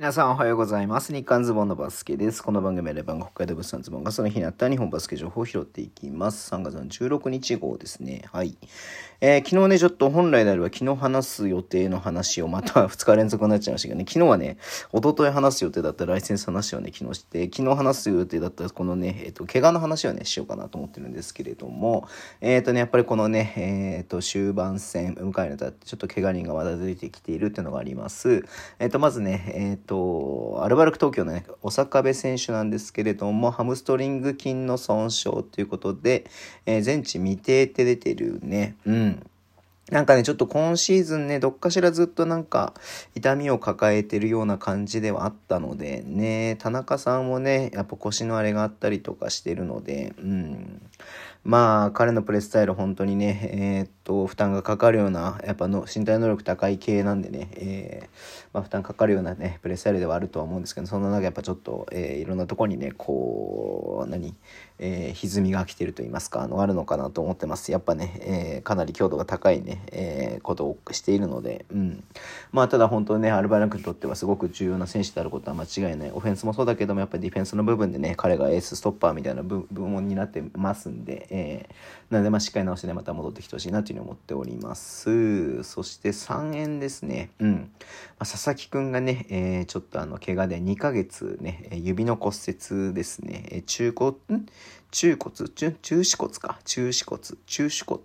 皆さんおはようございます。日刊ズボンのバスケです。この番組はレバンが北海道物産ズボンがその日にあった日本バスケ情報を拾っていきます。3月の16日号ですね。はい。えー、昨日ね、ちょっと本来であれば昨日話す予定の話をまた 2日連続になっちゃいましたけどね、昨日はね、一昨日話す予定だったライセンス話をね、昨日して、昨日話す予定だったこのね、えっ、ー、と、怪我の話をね、しようかなと思ってるんですけれども、えっ、ー、とね、やっぱりこのね、えっ、と、終盤戦、迎えるにあたって、ちょっと怪我人がまだ出てきているっていうのがあります。えっ、と、まずね、えっ、と、とアルバルク東京のね、小坂部選手なんですけれども、ハムストリング筋の損傷ということで、えー、全治未定って出てるね。うん。なんかね、ちょっと今シーズンね、どっかしらずっとなんか痛みを抱えてるような感じではあったので、ね、田中さんもね、やっぱ腰のあれがあったりとかしてるので、うん。まあ、彼のプレスタイル本当にね、えー、っと、負担がかかるような、やっぱの身体能力高い系なんでね、えー、まあ、負担かかるようなね、プレスタイルではあるとは思うんですけど、そんな中やっぱちょっと、えー、いろんなとこにね、こう、何、えー、歪みが来てると言いますか、あの、あるのかなと思ってます。やっぱね、えー、かなり強度が高いね、えー、ことをしているので、うん。まあ、ただ本当にね、アルバラクにとってはすごく重要な選手であることは間違いない。オフェンスもそうだけども、やっぱりディフェンスの部分でね、彼がエースストッパーみたいな部門になってますんで、えー、なので、まあ、しっかり直してね、また戻ってきてほしいなというふうに思っております。そして3円ですね。うん。まあ、佐々木くんがね、えー、ちょっとあの、怪我で2ヶ月ね、指の骨折ですね、中古、ん中骨中、中止骨か。中止骨。中止骨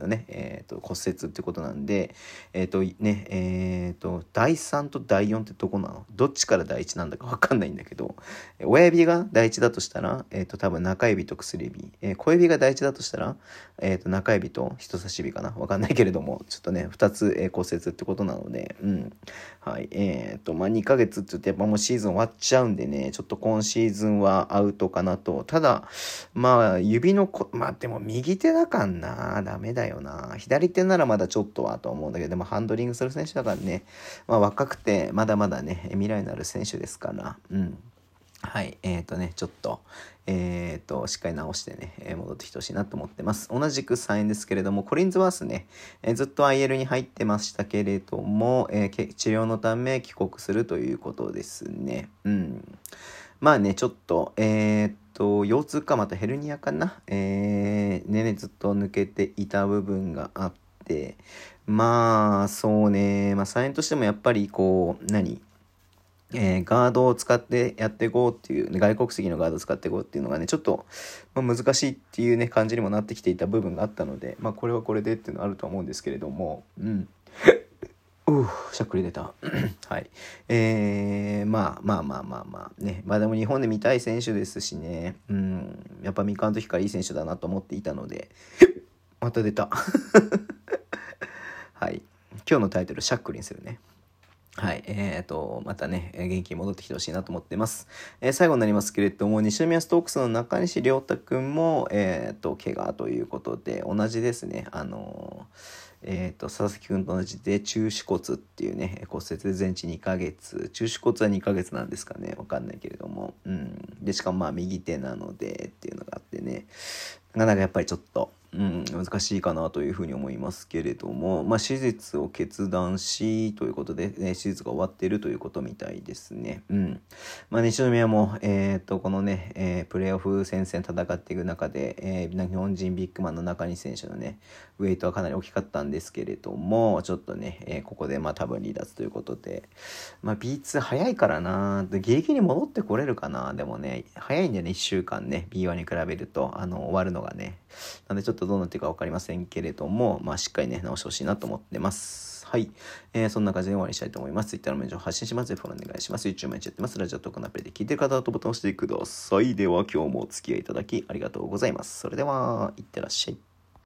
のね、え、ー、と、骨折ってことなんで、えっ、ー、と、ね、えっ、ー、と、第3と第4ってどこなの？どっちから第1なんだかわかんないんだけど、親指が第1だとしたら、えっ、と、多分中指と薬指。え小指が第1だとしたら、えっ、と、中指と人差し指かな？わかんないけれども、ちょっとね、2つ、え骨折ってことなので、うん。はい。えっ、と、まあ、2ヶ月って言ってやっぱもうシーズン終わっちゃうんでね、ちょっと今シーズンはアウトかなと。ただ、まあ、指のこ、まあでも右手だかんな。ダメだよな。左手ならまだちょっとはと思うんだけど、でもハンドリングする選手だからね、まあ若くて、まだまだね、未来のある選手ですから、うん。はい。えっ、ー、とね、ちょっと、えっ、と、しっかり直してね、え、戻ってきてほしいなと思ってます。同じく3円ですけれども、コリンズワースね、えー、ずっと IL に入ってましたけれども、え治療のため帰国するということですね。うん。まあね、ちょっと、えっと、と腰痛かまたヘルニアかな？えー、ねねずっと抜けていた部分があって、まあ、そうね、まあ、サインとしてもやっぱりこう、何？えー、ガードを使ってやっていこうっていう、ね、外国籍のガードを使っていこうっていうのがね、ちょっと、まあ、難しいっていうね、感じにもなってきていた部分があったので、まあ、これはこれでっていうのはあると思うんですけれども、うん。うしゃっくり出た。はい。えー、まあまあまあまあまあね。まあでも日本で見たい選手ですしね。うん。やっぱ三河の時からいい選手だなと思っていたので。また出た。はい。今日のタイトル、しゃっくりにするね。はい。えっ、ー、と、またね、元気に戻ってきてほしいなと思ってます。えー、最後になりますけれども、西宮ストークスの中西亮太くんも、えっ、ー、と、怪我ということで、同じですね。あのえっ、と、佐々木君と同じで、中止骨っていうね、骨折で全治2ヶ月。中止骨は2ヶ月なんですかね。分かんないけれども。うん。で、しかもまあ、右手なので、っていうのがあってね。なかなかやっぱりちょっと、うん、難しいかなというふうに思いますけれども、まあ、手術を決断しということで、ね、手術が終わっているということみたいですね。うん。まあ、西宮も、えっ、と、このね、えー、プレーオフ戦線戦っていく中で、えー、日本人ビッグマンの中西選手のね、ウェイトはかなり大きかったんですけれども、ちょっとね、えー、ここでまあ多分離脱ということで、まあ、B2 早いからなギリギリ戻ってこれるかなでもね、早いんだよね、1週間ね、B1 に比べると、あの、終わるのがね。なんでちょっとどうなっていくか分かりませんけれども、まあ、しっかりね、直してほしいなと思ってます。はい。えー、そんな感じで終わりにしたいと思います。Twitter のメンを発信します。フォローお願いします。YouTube 毎日やってます。ラジオトークのアプリで聞いてる方はボタンを押してください。では、今日もお付き合いいただきありがとうございます。それでは、いってらっしゃい。